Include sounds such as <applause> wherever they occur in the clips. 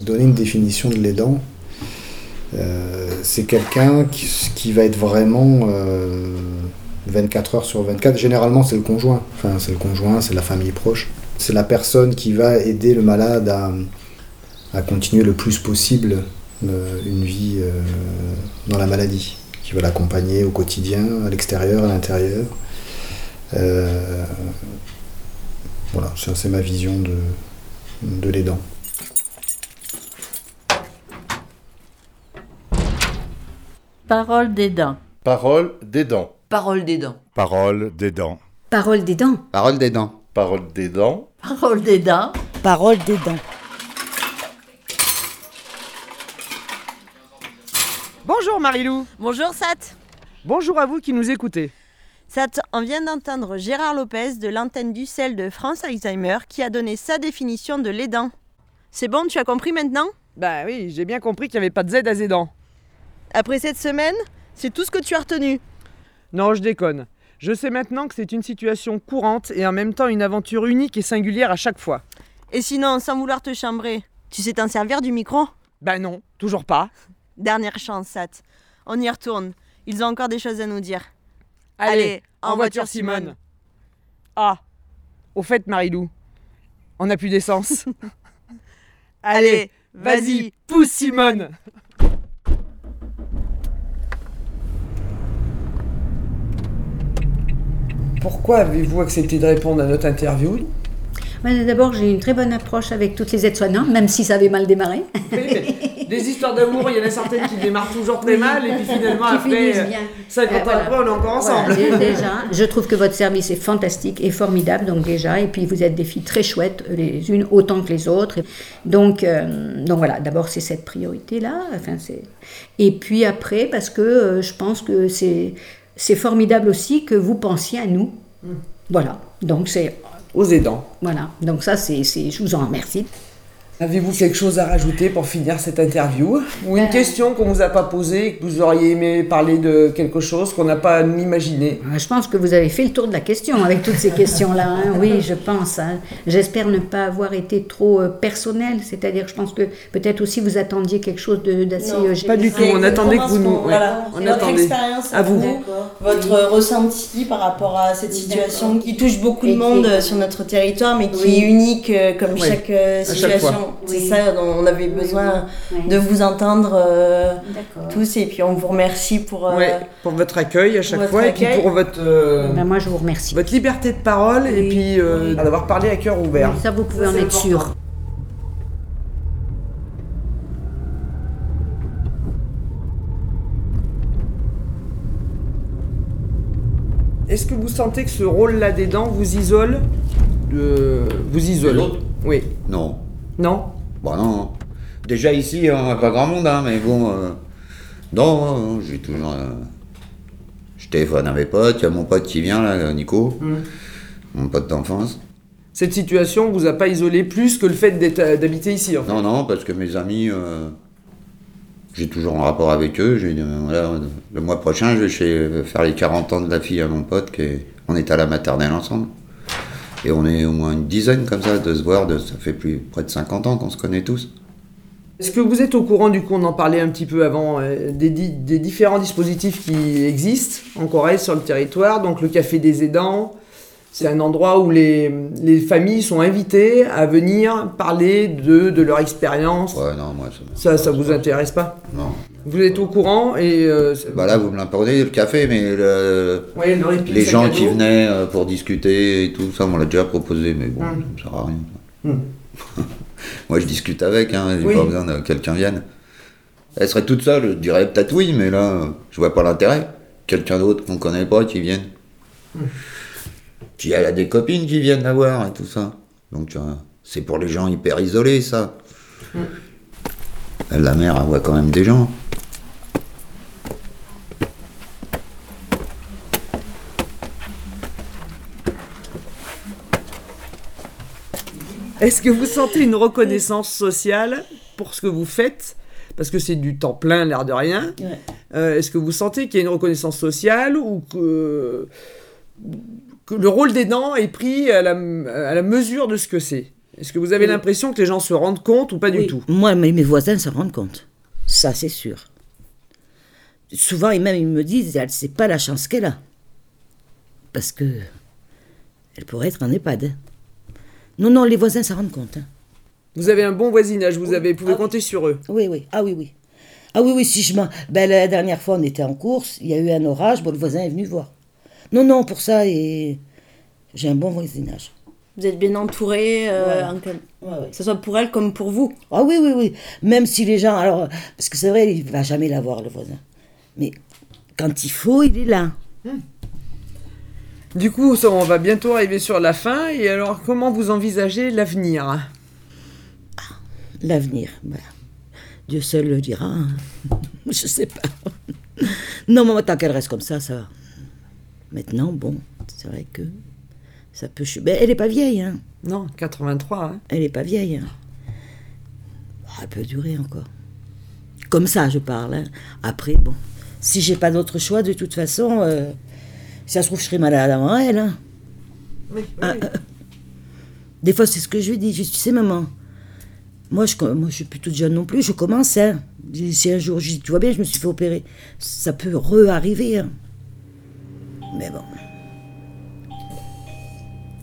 Donner une définition de l'aidant, euh, c'est quelqu'un qui, va être vraiment 24 heures sur 24. Généralement, c'est le conjoint. Enfin, c'est le conjoint, c'est la famille proche. C'est la personne qui va aider le malade à, continuer le plus possible une vie dans la maladie, qui va l'accompagner au quotidien, à l'extérieur, à l'intérieur. Euh, voilà, c'est ma vision de, de l'aidant. Parole d'aidant. Parole d'aidant. Parole d'aidant. Parole d'aidant. Parole d'aidant. Parole d'aidant. Parole d'aidant. Parole d'aidant. Parole d'aidant. Bonjour Marilou. Bonjour Sat. Bonjour à vous qui nous écoutez. Sat, on vient d'entendre Gérard Lopez de l'antenne du sel de France Alzheimer qui a donné sa définition de l'aidant. C'est bon, tu as compris maintenant? Bah oui, j'ai bien compris qu'il n'y avait pas de Z à Zédan. Après cette semaine, c'est tout ce que tu as retenu Non, je déconne. Je sais maintenant que c'est une situation courante et en même temps une aventure unique et singulière à chaque fois. Et sinon, sans vouloir te chambrer, tu sais t'en servir du micro? Bah non, toujours pas. Dernière chance, Sat. On y retourne. Ils ont encore des choses à nous dire. Allez, en, voiture, Simone. Ah, au fait, Marilou, on n'a plus d'essence. <laughs> Allez, vas-y, pousse Simone. Pourquoi avez-vous accepté de répondre à notre interview? D'abord, j'ai une très bonne approche avec toutes les aides-soignantes, même si ça avait mal démarré. des histoires d'amour, il y en a certaines qui démarrent toujours très mal, et puis finalement, après, 50 ans après, on est encore ensemble. déjà, je trouve que votre service est fantastique et formidable, donc déjà, et puis vous êtes des filles très chouettes, les unes autant que les autres. Donc, euh, donc voilà, d'abord, c'est cette priorité-là. Enfin, et puis après, parce que euh, je pense que c'est formidable aussi que vous pensiez à nous. Mm. Voilà, donc c'est aux aidants. Voilà, donc ça, c'est, je vous en remercie. Avez-vous quelque chose à rajouter pour finir cette interview Ou une euh. question qu'on ne vous a pas posée, que vous auriez aimé parler de quelque chose qu'on n'a pas imaginé? Je pense que vous avez fait le tour de la question avec toutes ces questions-là. Hein. <laughs> Oui, je pense. Hein. J'espère ne pas avoir été trop euh, personnel. C'est-à-dire, je pense que peut-être aussi vous attendiez quelque chose d'assez. Euh, pas du tout. On attendait que vous nous. Voilà. On votre expérience à vous. Votre ressenti par rapport à cette situation qui touche beaucoup de monde sur notre territoire, mais qui est unique comme chaque situation. C'est ça, on avait besoin de vous entendre euh, tous et puis on vous remercie pour, euh, pour votre accueil à chaque fois et puis pour votre, euh, ben, moi, je vous remercie. votre liberté de parole et puis d'avoir parlé à cœur ouvert. ça, vous pouvez en être sûr. Est-ce que vous sentez que ce rôle-là des dents vous isole? De... Vous isole. Oui. Non. Non Bon, non. Déjà ici, on n'a pas grand monde, hein, mais bon. Euh, non, j'ai toujours. Euh, je téléphone à mes potes, il y a mon pote qui vient là, Nico, mm. mon pote d'enfance. Cette situation vous a pas isolé plus que le fait euh, d'habiter ici en fait? Non, non, parce que mes amis, j'ai toujours un rapport avec eux. le mois prochain, je vais chez, faire les 40 ans de la fille à mon pote, qui on est à la maternelle ensemble. Et on est au moins une dizaine comme ça de se voir, de, ça fait plus près de 50 ans qu'on se connaît tous. Est-ce que vous êtes au courant, du coup, on en parlait un petit peu avant, euh, des, des, différents dispositifs qui existent en Corée sur le territoire Donc le Café des aidants, c'est un endroit où les, les, familles sont invitées à venir parler de, de leur expérience. Ouais, non, moi, ça, ça, ça vous intéresse pas? Non. Vous êtes au courant et. Euh, bah là, vous me l'imposez, le café, mais les gens qui venaient euh, pour discuter et tout ça, on l'a déjà proposé, mais bon, hum. ça ne sert à rien. Hum. <laughs> Moi, je discute avec, hein, j'ai pas besoin que quelqu'un vienne. Elle serait toute seule, je dirais peut-être oui, mais là, je vois pas l'intérêt. Quelqu'un d'autre qu'on connaît pas qui vienne. Hum. Puis elle a des copines qui viennent la voir et tout ça. Donc, c'est pour les gens hyper isolés, ça. La mère, elle voit quand même des gens. Est-ce que vous sentez une reconnaissance sociale pour ce que vous faites? Parce que c'est du temps plein, l'air de rien. Euh, est-ce que vous sentez qu'il y a une reconnaissance sociale ou que, le rôle des dents est pris à la, mesure de ce que c'est? Est-ce que vous avez l'impression que les gens se rendent compte ou pas du tout? Moi, mes voisins se rendent compte. Ça, c'est sûr. Souvent, et même, ils me disent, elle sait pas la chance qu'elle a. Parce que elle pourrait être en EHPAD. Non, non, les voisins se rendent compte. Hein. Vous avez un bon voisinage, vous avez, pouvez ah compter sur eux. Oui, oui. Ah oui, oui. Ah oui, oui, si je m'en... Ben, la dernière fois, on était en course, il y a eu un orage, bon, le voisin est venu voir. Non, non, pour ça, et... j'ai un bon voisinage. Vous êtes bien entouré, euh, que ce soit pour elle comme pour vous. Ah oui, oui, oui. Même si les gens. Alors, parce que c'est vrai, il va jamais la voir, le voisin. Mais quand il faut, il est là. Hmm. Du coup, on va bientôt arriver sur la fin. Et alors, comment vous envisagez l'avenir? Ah, L'avenir, ben, Dieu seul le dira. <laughs> Je sais pas. non, mais tant qu'elle reste comme ça, ça va. Maintenant, bon, c'est vrai que ça peut. Ben, elle est pas vieille, hein. Non, 83. Hein. Elle est pas vieille. Hein. Elle peut durer encore. Comme ça, je parle. Hein. Après, bon, si j'ai pas d'autre choix, de toute façon, euh, si ça se trouve, je serai malade avant elle. Hein. Oui, ah, euh, des fois, c'est ce que je lui dis. Je dis, tu sais, maman, moi je, moi, je suis plus toute jeune non plus, je commence. Hein. Si un jour, je dis, tu vois bien, je me suis fait opérer, ça peut re-arriver. Hein. Mais bon.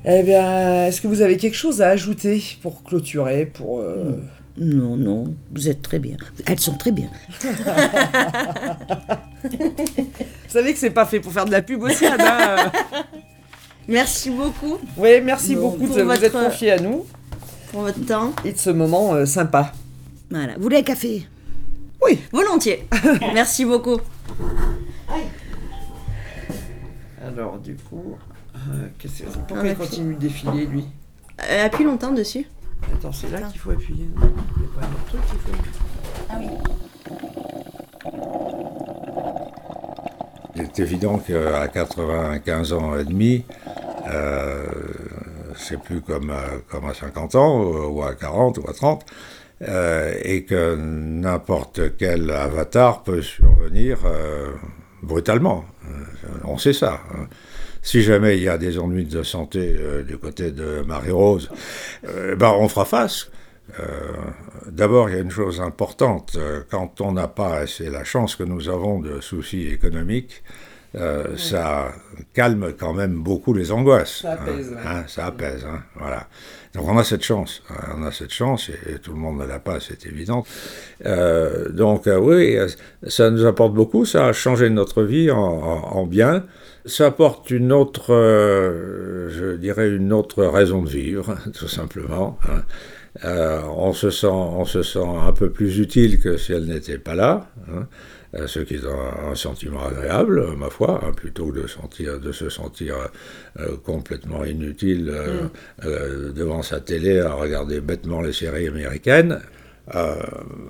Eh bien, est-ce que vous avez quelque chose à ajouter pour clôturer, pour... Euh, non, non, vous êtes très bien. Elles sont très bien. vous savez que c'est pas fait pour faire de la pub aussi, Anna. <laughs> merci beaucoup. Oui, merci beaucoup de vous être confié à nous. Pour votre temps. Et de ce moment euh, sympa. Voilà. Vous voulez un café? Oui. Volontiers. <laughs> merci beaucoup. Alors, du coup, euh, pourquoi il continue de défiler, lui? Euh, Appuie longtemps dessus. Attends, c'est là qu'il faut appuyer. Il n'y a pas un autre truc qu'il faut Ah oui. Il est évident qu'à 95 ans et demi, euh, c'est plus comme, comme à 50 ans, ou à 40, ou à 30, euh, et que n'importe quel avatar peut survenir euh, brutalement. on sait ça. Hein. Si jamais il y a des ennuis de santé euh, du côté de Marie-Rose, euh, ben on fera face. Euh, d'abord, il y a une chose importante, quand on n'a pas, c'est la chance que nous avons de soucis économiques, ça calme quand même beaucoup les angoisses. Ça apaise. Hein, ça apaise, hein, voilà. Donc on a cette chance, on a cette chance, et, tout le monde ne l'a pas, c'est évident. donc oui, ça nous apporte beaucoup, ça a changé notre vie en, en bien ça apporte une autre, euh, je dirais, une autre raison de vivre, <laughs> tout simplement. Hein. Euh, on, se sent, on se sent un peu plus utile que si elle n'était pas là, hein. euh, ce qui est un, sentiment agréable, ma foi, hein, plutôt que de, sentir, de se sentir complètement inutile mm. devant sa télé à regarder bêtement les séries américaines.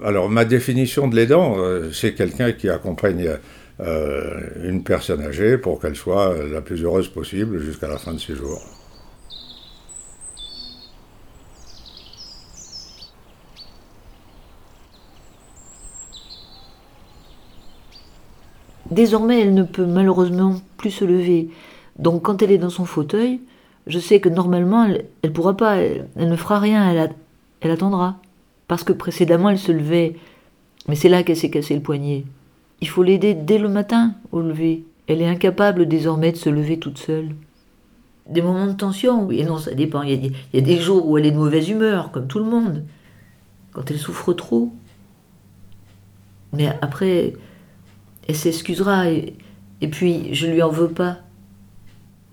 alors, ma définition de l'aidant, c'est quelqu'un qui accompagne une personne âgée pour qu'elle soit la plus heureuse possible jusqu'à la fin de ses jours. Désormais, elle ne peut malheureusement plus se lever. Donc quand elle est dans son fauteuil, je sais que normalement, elle ne pourra pas, elle, ne fera rien, elle attendra. Parce que précédemment, elle se levait. Mais c'est là qu'elle s'est cassé le poignet. Il faut l'aider dès le matin au lever. Elle est incapable désormais de se lever toute seule. Des moments de tension, oui, non, ça dépend. Il y, a des, jours où elle est de mauvaise humeur, comme tout le monde, quand elle souffre trop. Mais après, elle s'excusera et, et puis je lui en veux pas.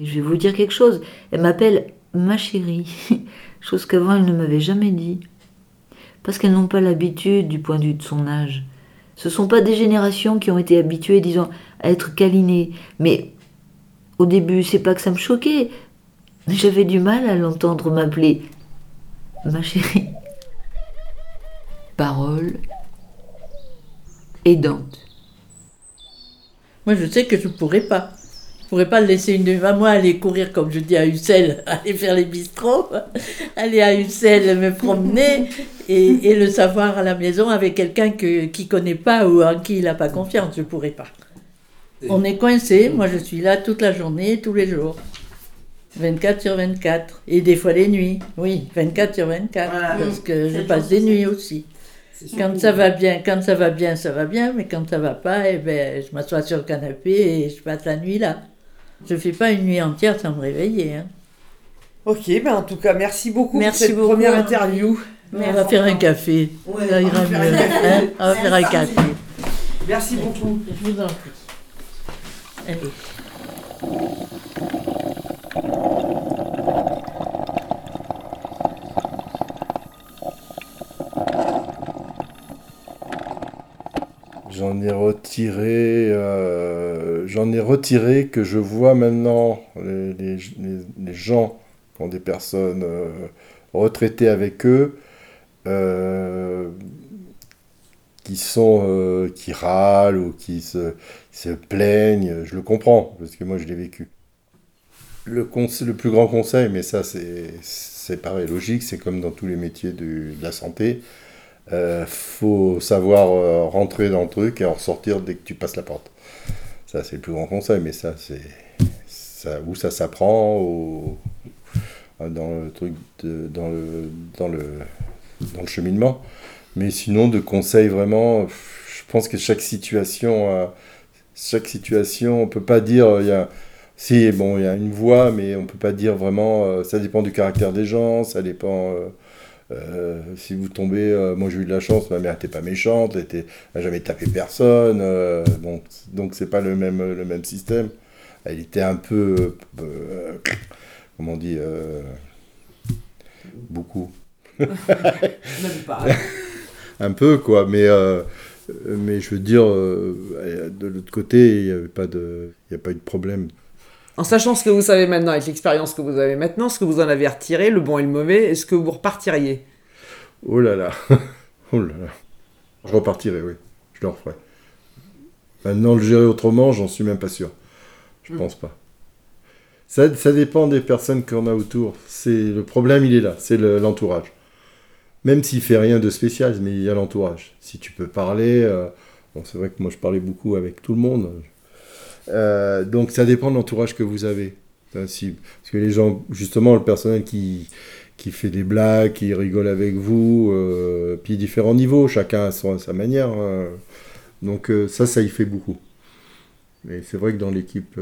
je vais vous dire quelque chose. Elle m'appelle ma chérie, <laughs> chose qu'avant elle ne m'avait jamais dit. Parce qu'elles n'ont pas l'habitude du point de vue de son âge. Ce ne sont pas des générations qui ont été habituées, disons, à être câlinées. Mais au début, c'est pas que ça me choquait. J'avais du mal à l'entendre m'appeler ma chérie. Parole aidante. Moi, je sais que je ne pourrais pas pourrais pas le laisser une demi moi aller courir, comme je dis à Ussel, <laughs> aller faire les bistrots, <laughs> aller à Ussel me promener et, le savoir à la maison avec quelqu'un que, qui connaît pas ou en qui il n'a pas confiance. Je pourrais pas. On est coincé. Moi, je suis là toute la journée, tous les jours. 24 sur 24. Et des fois les nuits. Oui, 24 sur 24. Parce que je passe des nuits aussi. Quand ça va bien, quand ça va bien, ça va bien, mais quand ça va pas, eh ben, je m'assois sur le canapé et je passe la nuit là. Je fais pas une nuit entière sans me réveiller. Hein. Ok, ben en tout cas, merci beaucoup merci pour cette première interview. on va faire un café. ça ira mieux. Hein. on va faire un café. Merci beaucoup. Je vous en prie. Allez. J'en ai retiré, euh, j'en ai retiré que je vois maintenant les, gens qui ont des personnes euh, retraitées avec eux, euh, qui sont, qui râlent ou qui se, plaignent. Je le comprends parce que moi je l'ai vécu. Le, le plus grand conseil, mais ça c'est pareil logique, c'est comme dans tous les métiers de la santé euh, faut savoir euh, rentrer dans le truc et en ressortir dès que tu passes la porte. Ça, c'est le plus grand conseil, mais ça, c'est ça, où ça s'apprend ou dans le truc, dans, le, dans, le, dans le cheminement. Mais sinon, de conseils vraiment, je pense que chaque situation, chaque situation, on peut pas dire, si, bon, il y a une voix, mais on peut pas dire vraiment, euh, ça dépend du caractère des gens, ça dépend euh, si vous tombez, euh, moi j'ai eu de la chance, ma mère n'était pas méchante, elle n'a jamais tapé personne, euh, donc donc c'est pas le même, le même système. Elle était un peu, comment on dit, beaucoup. <laughs> <laughs> un peu quoi, mais mais je veux dire, de l'autre côté, il n'y avait pas de, il a pas eu de problème. En sachant ce que vous savez maintenant, avec l'expérience que vous avez maintenant, ce que vous en avez retiré, le bon et le mauvais, est-ce que vous repartiriez? Oh là là <laughs> Oh là là Je repartirai, oui. Je le referai. Maintenant, le gérer autrement, j'en suis même pas sûr. Je hmm. pense pas. Ça, ça, dépend des personnes qu'on a autour. C'est Le problème, il est là, c'est l'entourage. même s'il fait rien de spécial, mais il y a l'entourage. Si tu peux parler... Euh, bon, c'est vrai que moi, je parlais beaucoup avec tout le monde. Euh, donc ça dépend de l'entourage que vous avez. parce que les gens, justement, le personnel qui, qui fait des blagues, qui rigole avec vous, euh, puis différents niveaux, chacun a sa manière. Hein. Donc euh, ça, ça y fait beaucoup. Mais c'est vrai que dans l'équipe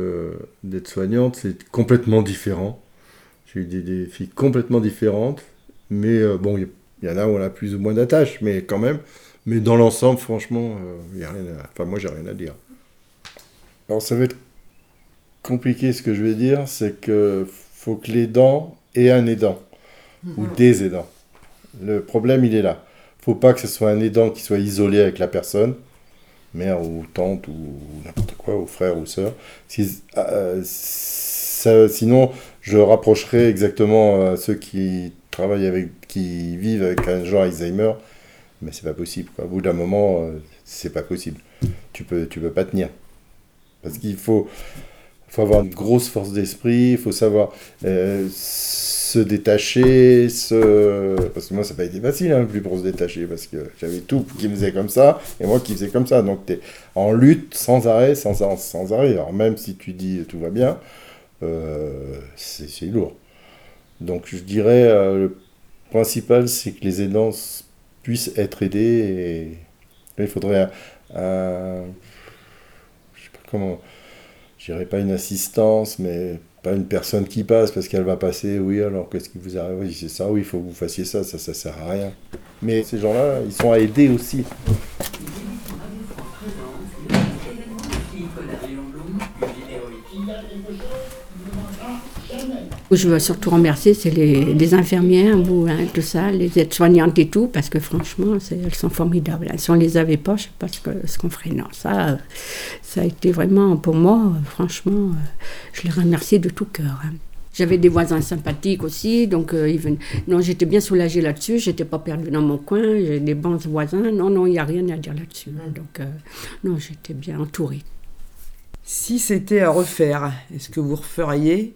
d'aide-soignante, c'est complètement différent. J'ai eu des, filles complètement différentes, mais bon, il y, en a où on a plus ou moins d'attaches, mais quand même. Mais dans l'ensemble, franchement, il y a rien enfin, moi, j'ai rien à dire. Alors ça va être compliqué ce que je vais dire, c'est que faut que l'aidant ait un aidant ou mhm. des aidants. Le problème il est là. Faut pas que ce soit un aidant qui soit isolé avec la personne, mère ou tante ou n'importe quoi, ou frère ou sœur. Euh, sinon, je rapprocherai exactement euh, ceux qui travaillent avec, qui vivent avec un genre Alzheimer, mais c'est pas possible. Au bout d'un moment, euh, c'est pas possible. Tu peux, tu peux pas tenir. Parce qu'il faut, faut avoir une grosse force d'esprit, il faut savoir euh, se détacher, se... parce que moi ça n'a pas été facile hein, plus pour se détacher, parce que j'avais tout qui me faisait comme ça, et moi qui faisais comme ça. Donc tu es en lutte sans arrêt, sans, sans arrêt. Alors même si tu dis tout va bien, euh, c'est lourd. Donc je dirais, euh, le principal c'est que les aidants puissent être aidés, et il faudrait un comment, je dirais pas une assistance, mais pas une personne qui passe parce qu'elle va passer, oui, alors qu'est-ce qui vous arrive? Oui, c'est ça, oui, il faut que vous fassiez ça, ça, ça sert à rien. Mais ces gens-là, ils sont à aider aussi. Je veux surtout remercier, c'est les, infirmières, vous, hein, tout ça, les aides-soignantes et tout, parce que franchement, elles sont formidables. Si on les avait pas, je sais pas ce qu'on ferait. Non, ça, ça a été vraiment, pour moi, franchement, je les remercie de tout cœur. Hein. J'avais des voisins sympathiques aussi, donc euh, non, j'étais bien soulagée là-dessus. J'étais pas perdue dans mon coin. J'ai des bons voisins. Non, non, il n'y a rien à dire là-dessus. Hein. Donc, euh, non, j'étais bien entourée. Si c'était à refaire, est-ce que vous referiez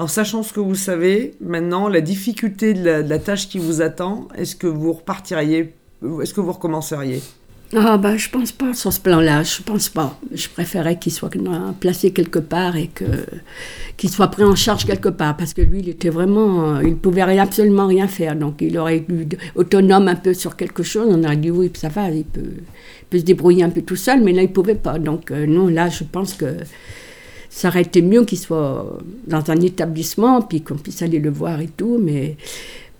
en sachant ce que vous savez, maintenant, la difficulté de la, tâche qui vous attend, est-ce que vous repartiriez, est-ce que vous recommenceriez? Ah bah je pense pas sur ce plan-là, je pense pas. Je préférais qu'il soit placé quelque part et que qu'il soit pris en charge quelque part parce que lui il était vraiment, euh, il pouvait absolument rien faire donc il aurait été autonome un peu sur quelque chose. On aurait dit oui ça va, il peut, peut se débrouiller un peu tout seul, mais là il pouvait pas. Donc euh, non là je pense que ça aurait été mieux qu'il soit dans un établissement puis qu'on puisse aller le voir et tout, mais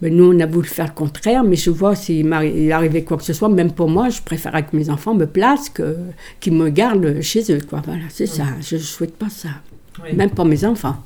mais nous, on a voulu faire le contraire, mais je vois s'il arrivait quoi que ce soit, même pour moi, je préférerais que mes enfants me placent que qu'ils me gardent chez eux. Quoi. Voilà, c'est ça. Je ne souhaite pas ça. Même pour mes enfants.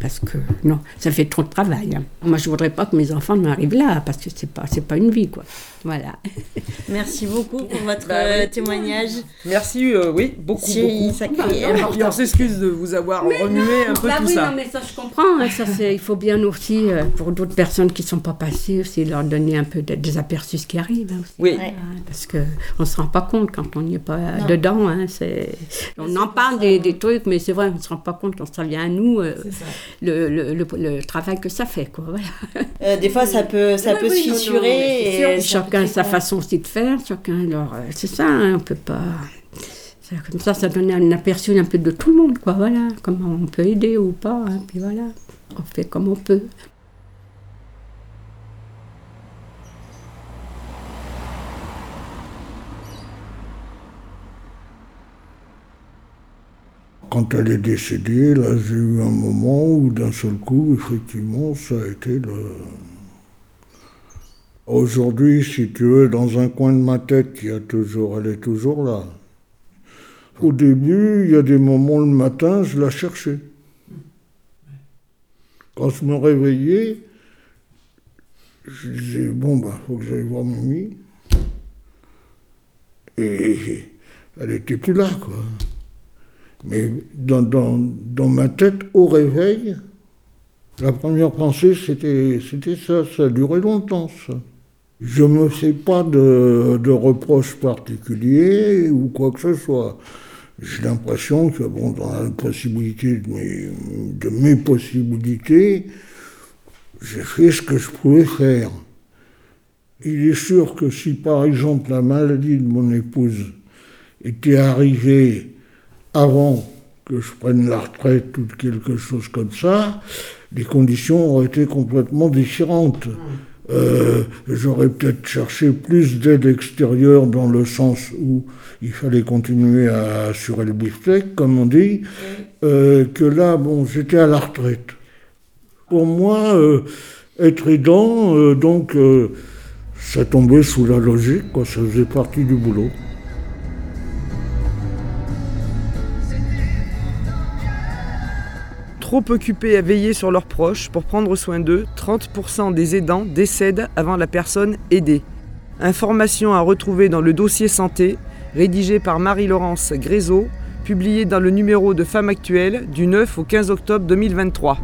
Parce que non, ça fait trop de travail. Hein. Moi, je voudrais pas que mes enfants m'arrivent là, parce que c'est pas, c'est pas une vie, quoi. Voilà. <laughs> Merci beaucoup pour votre bah euh, témoignage. Merci, euh, oui, beaucoup, beaucoup. Bah, on s'excuse de vous avoir remué un peu bah tout oui, ça. Non, mais ça, je comprends. Hein, ça, il faut bien aussi, euh, pour d'autres personnes qui sont pas passées, aussi leur donner un peu des aperçus ce qui arrive. Hein, aussi. Oui. parce qu'on ne se rend pas compte quand on n'y est pas dedans. Hein, c'est... On en parle des, des, trucs, mais c'est vrai, on ne se rend pas compte quand ça vient à nous le, le, le, travail que ça fait. Quoi, voilà. Euh, des fois, ça peut, ça peut se fissurer. et chacun a sa façon aussi de faire. Chacun, alors, euh, c'est ça, hein, on peut pas. Comme ça, ça donne un aperçu un peu de tout le monde, quoi. Voilà, comment on peut aider ou pas. Hein, puis voilà, on fait comme on peut. Quand elle est décédée, là, j'ai eu un moment où d'un seul coup, effectivement, ça a été le... Aujourd'hui, si tu veux, dans un coin de ma tête, il y a toujours, elle est toujours là. Au début, il y a des moments le matin, je la cherchais. Quand je me réveillais, je disais, bon, bah, faut que j'aille voir Mimi. Et elle était plus là, quoi. Mais dans, dans, dans, ma tête, au réveil, la première pensée, c'était, c'était ça. Ça a duré longtemps, ça. Je ne me fais pas de, reproches particuliers ou quoi que ce soit. J'ai l'impression que, bon, dans la possibilité de mes, de mes possibilités, j'ai fait ce que je pouvais faire. Il est sûr que si, par exemple, la maladie de mon épouse était arrivée avant que je prenne la retraite ou quelque chose comme ça, les conditions auraient été complètement différentes. Euh, j'aurais peut-être cherché plus d'aide extérieure dans le sens où il fallait continuer à assurer le beefsteak, comme on dit, euh, que là, bon, j'étais à la retraite. Pour moi, euh, être aidant, donc, ça tombait sous la logique, quoi, ça faisait partie du boulot. Trop occupés à veiller sur leurs proches pour prendre soin d'eux, 30% des aidants décèdent avant la personne aidée. Information à retrouver dans le dossier santé, rédigé par Marie-Laurence Grézeau, publié dans le numéro de Femmes Actuelles du 9 au 15 octobre 2023.